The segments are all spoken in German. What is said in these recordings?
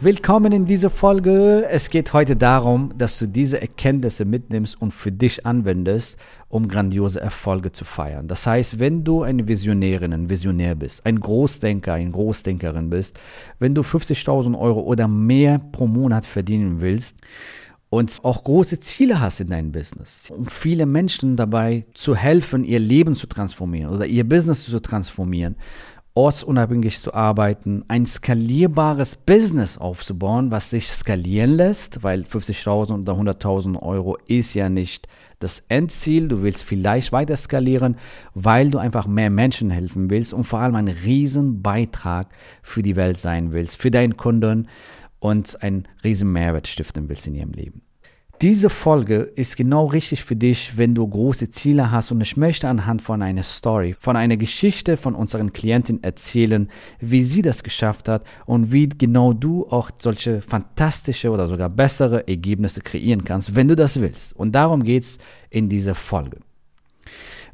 Willkommen in dieser Folge. Es geht heute darum, dass du diese Erkenntnisse mitnimmst und für dich anwendest, um grandiose Erfolge zu feiern. Das heißt, wenn du eine Visionärin, ein Visionär bist, ein Großdenker, eine Großdenkerin bist, wenn du 50.000 Euro oder mehr pro Monat verdienen willst, und auch große Ziele hast in deinem Business, um viele Menschen dabei zu helfen, ihr Leben zu transformieren oder ihr Business zu transformieren ortsunabhängig zu arbeiten, ein skalierbares Business aufzubauen, was sich skalieren lässt, weil 50.000 oder 100.000 Euro ist ja nicht das Endziel. Du willst vielleicht weiter skalieren, weil du einfach mehr Menschen helfen willst und vor allem einen riesen Beitrag für die Welt sein willst, für deinen Kunden und einen riesen Mehrwert stiften willst in ihrem Leben. Diese Folge ist genau richtig für dich, wenn du große Ziele hast und ich möchte anhand von einer Story, von einer Geschichte von unseren Klientin erzählen, wie sie das geschafft hat und wie genau du auch solche fantastische oder sogar bessere Ergebnisse kreieren kannst, wenn du das willst. Und darum geht es in dieser Folge.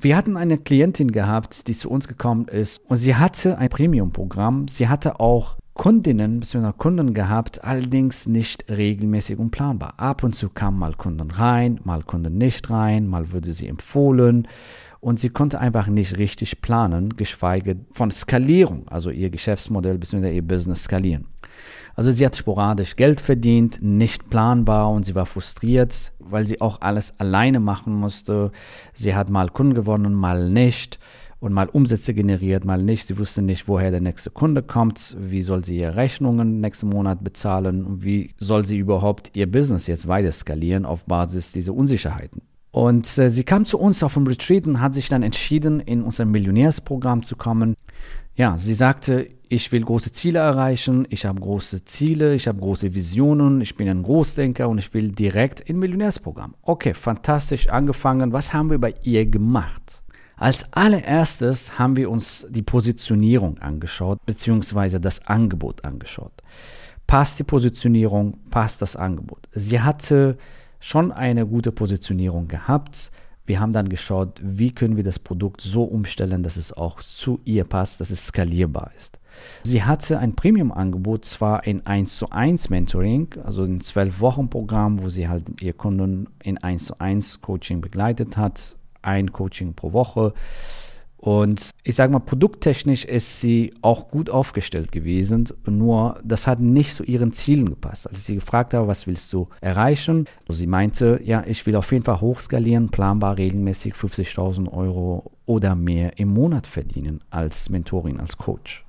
Wir hatten eine Klientin gehabt, die zu uns gekommen ist und sie hatte ein Premium-Programm. Sie hatte auch Kundinnen bzw. Kunden gehabt, allerdings nicht regelmäßig und planbar. Ab und zu kamen mal Kunden rein, mal Kunden nicht rein, mal wurde sie empfohlen und sie konnte einfach nicht richtig planen, geschweige von Skalierung, also ihr Geschäftsmodell bzw. ihr Business skalieren. Also sie hat sporadisch Geld verdient, nicht planbar und sie war frustriert, weil sie auch alles alleine machen musste. Sie hat mal Kunden gewonnen, mal nicht und mal Umsätze generiert, mal nicht. Sie wusste nicht, woher der nächste Kunde kommt, wie soll sie ihre Rechnungen nächsten Monat bezahlen und wie soll sie überhaupt ihr Business jetzt weiter skalieren auf Basis dieser Unsicherheiten. Und äh, sie kam zu uns auf dem Retreat und hat sich dann entschieden, in unser Millionärsprogramm zu kommen. Ja, sie sagte, ich will große Ziele erreichen, ich habe große Ziele, ich habe große Visionen, ich bin ein Großdenker und ich will direkt in Millionärsprogramm. Okay, fantastisch angefangen. Was haben wir bei ihr gemacht? Als allererstes haben wir uns die Positionierung angeschaut, beziehungsweise das Angebot angeschaut. Passt die Positionierung, passt das Angebot. Sie hatte schon eine gute Positionierung gehabt. Wir haben dann geschaut, wie können wir das Produkt so umstellen, dass es auch zu ihr passt, dass es skalierbar ist. Sie hatte ein Premium-Angebot, zwar ein 1 zu 1 Mentoring, also ein 12-Wochen-Programm, wo sie halt ihr Kunden in 1 zu 1 Coaching begleitet hat, ein Coaching pro Woche. Und ich sage mal, produkttechnisch ist sie auch gut aufgestellt gewesen, nur das hat nicht zu ihren Zielen gepasst. Als ich sie gefragt habe, was willst du erreichen, also sie meinte, ja, ich will auf jeden Fall hochskalieren, planbar regelmäßig 50.000 Euro oder mehr im Monat verdienen als Mentorin, als Coach.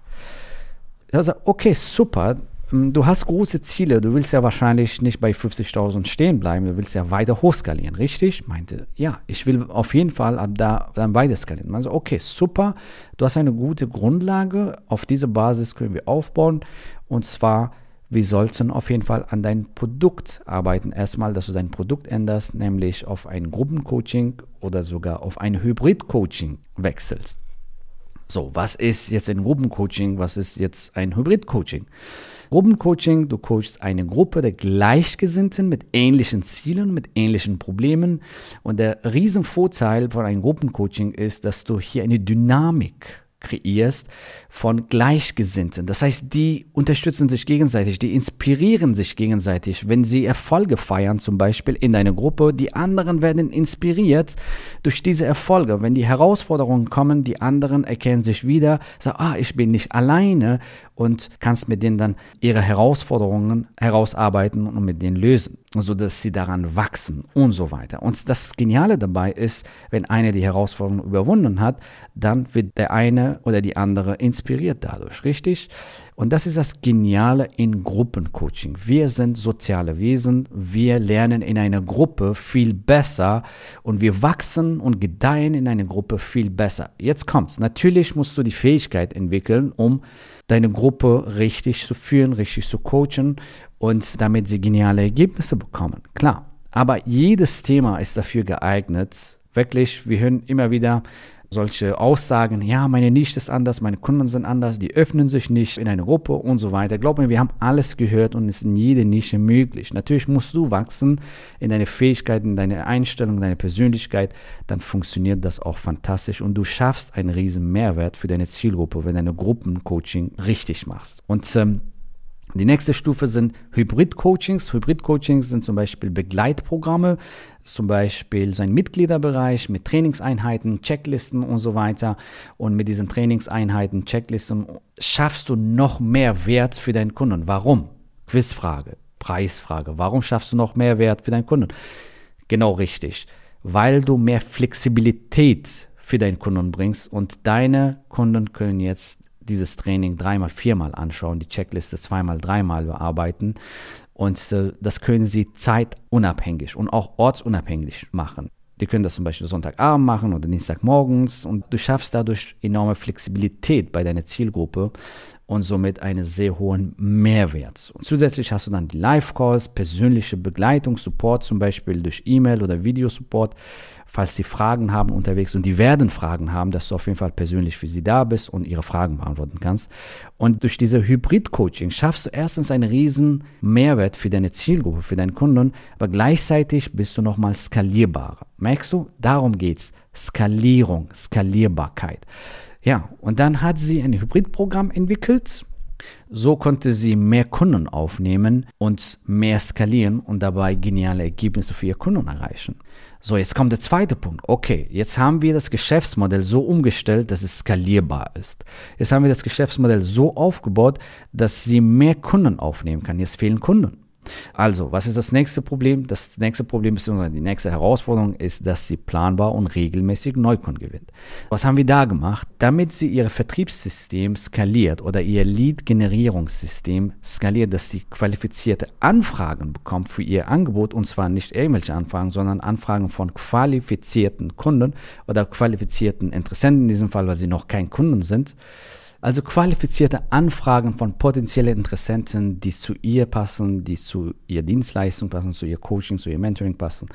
Also, okay, super, du hast große Ziele, du willst ja wahrscheinlich nicht bei 50.000 stehen bleiben, du willst ja weiter hochskalieren, richtig? Meinte, ja, ich will auf jeden Fall ab da dann weiter skalieren. Also, okay, super, du hast eine gute Grundlage, auf dieser Basis können wir aufbauen und zwar, wir sollten auf jeden Fall an dein Produkt arbeiten. Erstmal, dass du dein Produkt änderst, nämlich auf ein Gruppencoaching oder sogar auf ein Hybrid-Coaching wechselst. So, was ist jetzt ein Gruppencoaching? Was ist jetzt ein Hybrid-Coaching? Gruppencoaching, du coachst eine Gruppe der Gleichgesinnten mit ähnlichen Zielen, mit ähnlichen Problemen. Und der Riesenvorteil von einem Gruppencoaching ist, dass du hier eine Dynamik kreierst von Gleichgesinnten. Das heißt, die unterstützen sich gegenseitig, die inspirieren sich gegenseitig. Wenn sie Erfolge feiern, zum Beispiel in deiner Gruppe, die anderen werden inspiriert durch diese Erfolge. Wenn die Herausforderungen kommen, die anderen erkennen sich wieder, sagen, ah, ich bin nicht alleine und kannst mit denen dann ihre Herausforderungen herausarbeiten und mit denen lösen, sodass sie daran wachsen und so weiter. Und das Geniale dabei ist, wenn einer die Herausforderung überwunden hat, dann wird der eine oder die andere inspiriert dadurch, richtig? Und das ist das Geniale in Gruppencoaching. Wir sind soziale Wesen, wir lernen in einer Gruppe viel besser und wir wachsen und gedeihen in einer Gruppe viel besser. Jetzt kommt's. Natürlich musst du die Fähigkeit entwickeln, um deine Gruppe richtig zu führen, richtig zu coachen und damit sie geniale Ergebnisse bekommen. Klar. Aber jedes Thema ist dafür geeignet. Wirklich, wir hören immer wieder, solche Aussagen, ja, meine Nische ist anders, meine Kunden sind anders, die öffnen sich nicht in eine Gruppe und so weiter. Glaub mir, wir haben alles gehört und es ist in jeder Nische möglich. Natürlich musst du wachsen in deine Fähigkeiten, in deine Einstellung, deine Persönlichkeit, dann funktioniert das auch fantastisch und du schaffst einen riesen Mehrwert für deine Zielgruppe, wenn deine Gruppencoaching richtig machst. Und ähm, die nächste Stufe sind Hybrid-Coachings. Hybrid-Coachings sind zum Beispiel Begleitprogramme, zum Beispiel so ein Mitgliederbereich mit Trainingseinheiten, Checklisten und so weiter. Und mit diesen Trainingseinheiten, Checklisten schaffst du noch mehr Wert für deinen Kunden. Warum? Quizfrage, Preisfrage. Warum schaffst du noch mehr Wert für deinen Kunden? Genau richtig. Weil du mehr Flexibilität für deinen Kunden bringst und deine Kunden können jetzt dieses Training dreimal, viermal anschauen, die Checkliste zweimal, dreimal bearbeiten. Und äh, das können Sie zeitunabhängig und auch ortsunabhängig machen. Die können das zum Beispiel Sonntagabend machen oder Dienstagmorgens und du schaffst dadurch enorme Flexibilität bei deiner Zielgruppe und somit einen sehr hohen Mehrwert. Und zusätzlich hast du dann die Live-Calls, persönliche Begleitung, Support zum Beispiel durch E-Mail oder Videosupport falls sie Fragen haben unterwegs und die werden Fragen haben, dass du auf jeden Fall persönlich für sie da bist und ihre Fragen beantworten kannst. Und durch diese Hybrid-Coaching schaffst du erstens einen riesen Mehrwert für deine Zielgruppe, für deinen Kunden, aber gleichzeitig bist du nochmal skalierbarer. Merkst du? Darum geht's. Skalierung, Skalierbarkeit. Ja, und dann hat sie ein Hybridprogramm entwickelt, so konnte sie mehr Kunden aufnehmen und mehr skalieren und dabei geniale Ergebnisse für ihre Kunden erreichen. So, jetzt kommt der zweite Punkt. Okay, jetzt haben wir das Geschäftsmodell so umgestellt, dass es skalierbar ist. Jetzt haben wir das Geschäftsmodell so aufgebaut, dass sie mehr Kunden aufnehmen kann. Jetzt fehlen Kunden. Also, was ist das nächste Problem? Das nächste Problem bzw. die nächste Herausforderung ist, dass sie planbar und regelmäßig Neukunden gewinnt. Was haben wir da gemacht? Damit sie ihr Vertriebssystem skaliert oder ihr Lead-Generierungssystem skaliert, dass sie qualifizierte Anfragen bekommt für ihr Angebot und zwar nicht irgendwelche Anfragen, sondern Anfragen von qualifizierten Kunden oder qualifizierten Interessenten in diesem Fall, weil sie noch kein Kunden sind also qualifizierte Anfragen von potenziellen Interessenten, die zu ihr passen, die zu ihr Dienstleistung passen, zu ihr Coaching, zu ihr Mentoring passen.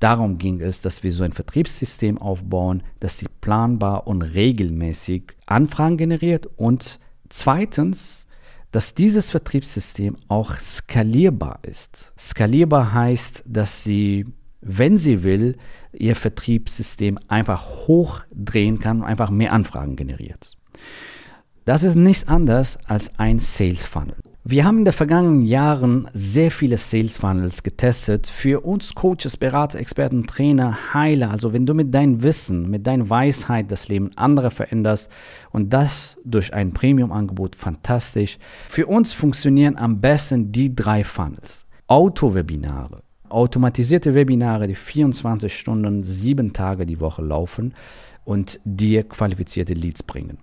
Darum ging es, dass wir so ein Vertriebssystem aufbauen, das sie planbar und regelmäßig Anfragen generiert und zweitens, dass dieses Vertriebssystem auch skalierbar ist. Skalierbar heißt, dass sie, wenn sie will, ihr Vertriebssystem einfach hochdrehen kann und einfach mehr Anfragen generiert. Das ist nichts anderes als ein Sales Funnel. Wir haben in den vergangenen Jahren sehr viele Sales Funnels getestet. Für uns Coaches, Berater, Experten, Trainer, Heiler. Also wenn du mit deinem Wissen, mit deiner Weisheit das Leben anderer veränderst und das durch ein Premium-Angebot, fantastisch. Für uns funktionieren am besten die drei Funnels. Auto-Webinare. Automatisierte Webinare, die 24 Stunden, sieben Tage die Woche laufen und dir qualifizierte Leads bringen.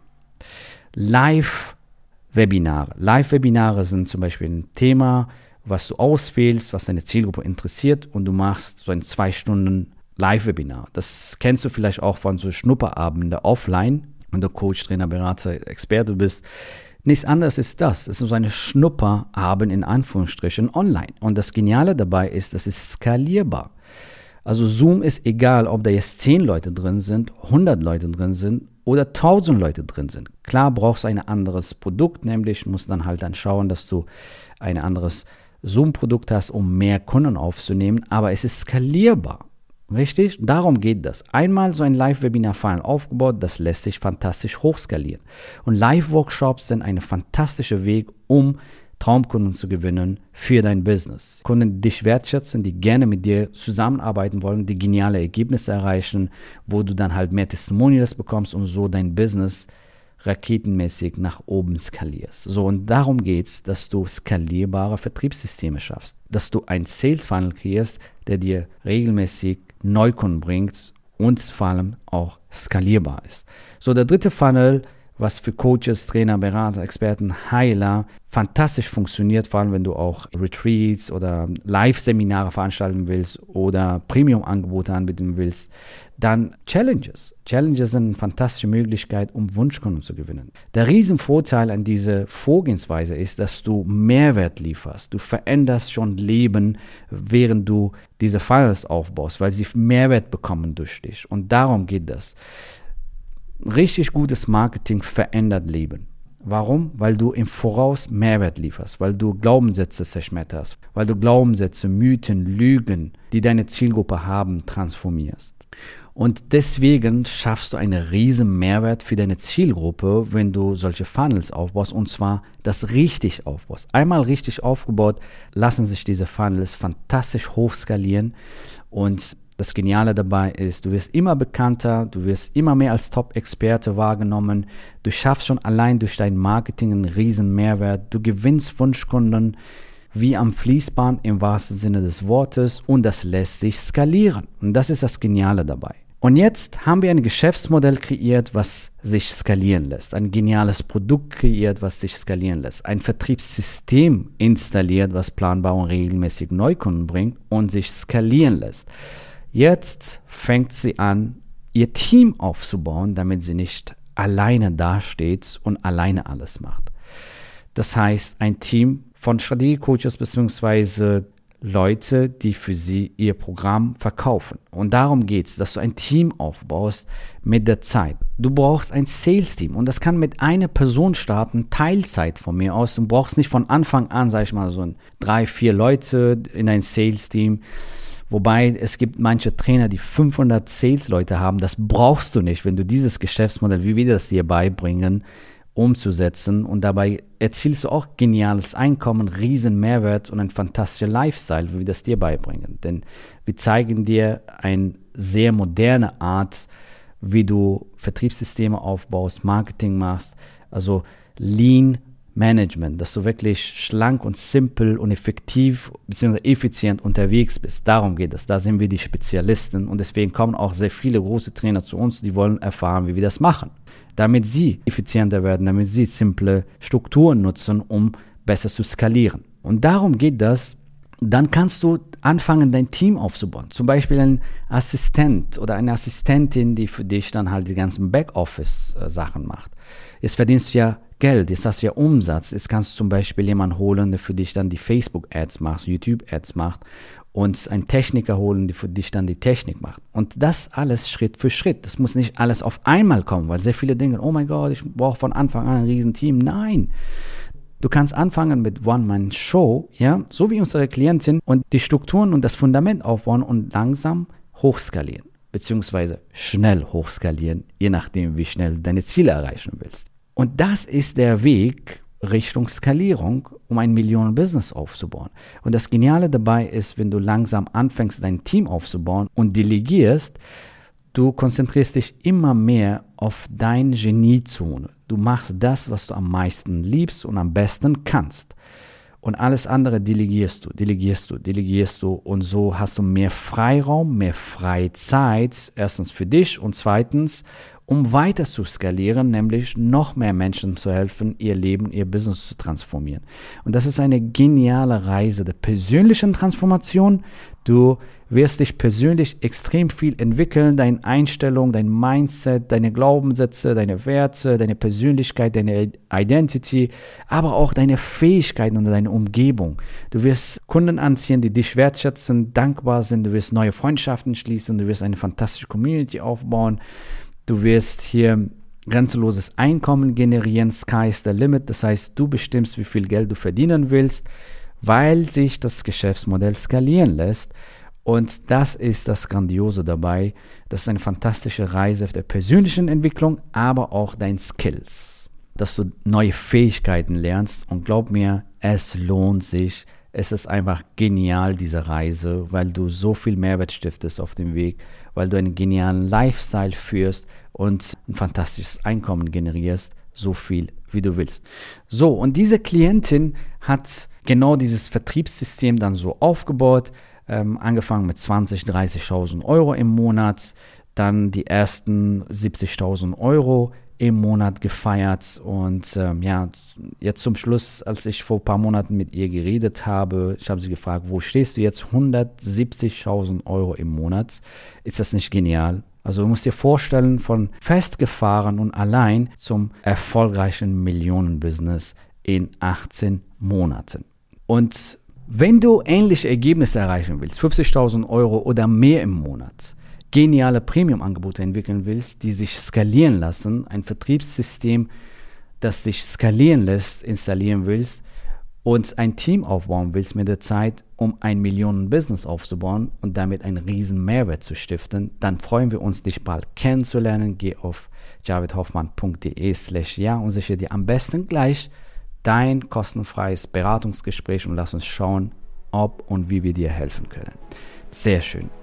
Live-Webinare. Live-Webinare sind zum Beispiel ein Thema, was du auswählst, was deine Zielgruppe interessiert und du machst so ein zwei Stunden Live-Webinar. Das kennst du vielleicht auch von so Schnupperabenden offline, wenn du Coach, Trainer, Berater, Experte bist. Nichts anderes ist das. Das ist so eine Schnupperabend in Anführungsstrichen online. Und das Geniale dabei ist, das ist skalierbar. Also Zoom ist egal, ob da jetzt 10 Leute drin sind, 100 Leute drin sind oder 1000 Leute drin sind. Klar brauchst du ein anderes Produkt, nämlich musst dann halt dann schauen, dass du ein anderes Zoom-Produkt hast, um mehr Kunden aufzunehmen, aber es ist skalierbar. Richtig? Darum geht das. Einmal so ein Live-Webinar-Funnel aufgebaut, das lässt sich fantastisch hochskalieren. Und Live-Workshops sind ein fantastischer Weg, um Traumkunden zu gewinnen für dein Business. Kunden, die dich wertschätzen, die gerne mit dir zusammenarbeiten wollen, die geniale Ergebnisse erreichen, wo du dann halt mehr Testimonials bekommst und so dein Business raketenmäßig nach oben skalierst. So, und darum geht es, dass du skalierbare Vertriebssysteme schaffst, dass du ein Sales Funnel kreierst, der dir regelmäßig Neukunden bringt und vor allem auch skalierbar ist. So, der dritte Funnel was für Coaches, Trainer, Berater, Experten, Heiler fantastisch funktioniert, vor allem wenn du auch Retreats oder Live-Seminare veranstalten willst oder Premium-Angebote anbieten willst, dann Challenges. Challenges sind eine fantastische Möglichkeit, um Wunschkunden zu gewinnen. Der Riesenvorteil an dieser Vorgehensweise ist, dass du Mehrwert lieferst. Du veränderst schon Leben, während du diese Files aufbaust, weil sie Mehrwert bekommen durch dich. Und darum geht das richtig gutes Marketing verändert Leben. Warum? Weil du im Voraus Mehrwert lieferst, weil du Glaubenssätze zerschmetterst, weil du Glaubenssätze, Mythen, Lügen, die deine Zielgruppe haben, transformierst. Und deswegen schaffst du einen riesen Mehrwert für deine Zielgruppe, wenn du solche Funnels aufbaust und zwar das richtig aufbaust. Einmal richtig aufgebaut, lassen sich diese Funnels fantastisch hochskalieren und das Geniale dabei ist, du wirst immer bekannter, du wirst immer mehr als Top-Experte wahrgenommen, du schaffst schon allein durch dein Marketing einen riesen Mehrwert, du gewinnst Wunschkunden wie am Fließband im wahrsten Sinne des Wortes und das lässt sich skalieren. Und das ist das Geniale dabei. Und jetzt haben wir ein Geschäftsmodell kreiert, was sich skalieren lässt. Ein geniales Produkt kreiert, was sich skalieren lässt. Ein Vertriebssystem installiert, was planbar und regelmäßig Neukunden bringt und sich skalieren lässt. Jetzt fängt sie an, ihr Team aufzubauen, damit sie nicht alleine dasteht und alleine alles macht. Das heißt, ein Team von Strategiecoaches bzw. Leute, die für sie ihr Programm verkaufen. Und darum geht es, dass du ein Team aufbaust mit der Zeit. Du brauchst ein Sales-Team und das kann mit einer Person starten, Teilzeit von mir aus. Du brauchst nicht von Anfang an, sag ich mal, so ein drei, vier Leute in ein Sales-Team Wobei es gibt manche Trainer, die 500 Sales-Leute haben. Das brauchst du nicht, wenn du dieses Geschäftsmodell, wie wir das dir beibringen, umzusetzen. Und dabei erzielst du auch geniales Einkommen, riesen Mehrwert und ein fantastischer Lifestyle, wie wir das dir beibringen. Denn wir zeigen dir eine sehr moderne Art, wie du Vertriebssysteme aufbaust, Marketing machst. Also Lean Management, dass du wirklich schlank und simpel und effektiv bzw. effizient unterwegs bist. Darum geht es. Da sind wir die Spezialisten und deswegen kommen auch sehr viele große Trainer zu uns, die wollen erfahren, wie wir das machen. Damit sie effizienter werden, damit sie simple Strukturen nutzen, um besser zu skalieren. Und darum geht das. Dann kannst du anfangen, dein Team aufzubauen. Zum Beispiel ein Assistent oder eine Assistentin, die für dich dann halt die ganzen Backoffice-Sachen macht. Jetzt verdienst du ja Geld, jetzt hast du ja Umsatz. Jetzt kannst du zum Beispiel jemanden holen, der für dich dann die Facebook-Ads macht, YouTube-Ads macht und einen Techniker holen, der für dich dann die Technik macht. Und das alles Schritt für Schritt. Das muss nicht alles auf einmal kommen, weil sehr viele denken, oh mein Gott, ich brauche von Anfang an ein Riesenteam. Nein. Du kannst anfangen mit One-Man-Show, ja, so wie unsere Klientin und die Strukturen und das Fundament aufbauen und langsam hochskalieren, beziehungsweise schnell hochskalieren, je nachdem, wie schnell deine Ziele erreichen willst. Und das ist der Weg Richtung Skalierung, um ein Millionen-Business aufzubauen. Und das Geniale dabei ist, wenn du langsam anfängst, dein Team aufzubauen und delegierst, du konzentrierst dich immer mehr auf dein Geniezone. Du machst das, was du am meisten liebst und am besten kannst. Und alles andere delegierst du, delegierst du, delegierst du. Und so hast du mehr Freiraum, mehr Freizeit. Erstens für dich und zweitens um weiter zu skalieren, nämlich noch mehr Menschen zu helfen, ihr Leben, ihr Business zu transformieren. Und das ist eine geniale Reise der persönlichen Transformation. Du wirst dich persönlich extrem viel entwickeln, deine Einstellung, dein Mindset, deine Glaubenssätze, deine Werte, deine Persönlichkeit, deine Identity, aber auch deine Fähigkeiten und deine Umgebung. Du wirst Kunden anziehen, die dich wertschätzen, dankbar sind, du wirst neue Freundschaften schließen, du wirst eine fantastische Community aufbauen. Du wirst hier grenzenloses Einkommen generieren, sky is the limit. Das heißt, du bestimmst, wie viel Geld du verdienen willst, weil sich das Geschäftsmodell skalieren lässt. Und das ist das Grandiose dabei. Das ist eine fantastische Reise der persönlichen Entwicklung, aber auch dein Skills. Dass du neue Fähigkeiten lernst. Und glaub mir, es lohnt sich. Es ist einfach genial, diese Reise, weil du so viel Mehrwert stiftest auf dem Weg weil du einen genialen Lifestyle führst und ein fantastisches Einkommen generierst, so viel, wie du willst. So, und diese Klientin hat genau dieses Vertriebssystem dann so aufgebaut, ähm, angefangen mit 20.000, 30.000 Euro im Monat, dann die ersten 70.000 Euro im Monat gefeiert. Und ähm, ja, jetzt zum Schluss, als ich vor ein paar Monaten mit ihr geredet habe, ich habe sie gefragt, wo stehst du jetzt? 170.000 Euro im Monat. Ist das nicht genial? Also du musst dir vorstellen, von festgefahren und allein zum erfolgreichen Millionenbusiness in 18 Monaten. Und wenn du ähnliche Ergebnisse erreichen willst, 50.000 Euro oder mehr im Monat, geniale Premium-Angebote entwickeln willst, die sich skalieren lassen, ein Vertriebssystem, das sich skalieren lässt, installieren willst und ein Team aufbauen willst mit der Zeit, um ein Millionen-Business aufzubauen und damit einen riesen Mehrwert zu stiften, dann freuen wir uns, dich bald kennenzulernen. Geh auf javidhoffmann.de slash ja und sichere dir am besten gleich dein kostenfreies Beratungsgespräch und lass uns schauen, ob und wie wir dir helfen können. Sehr schön.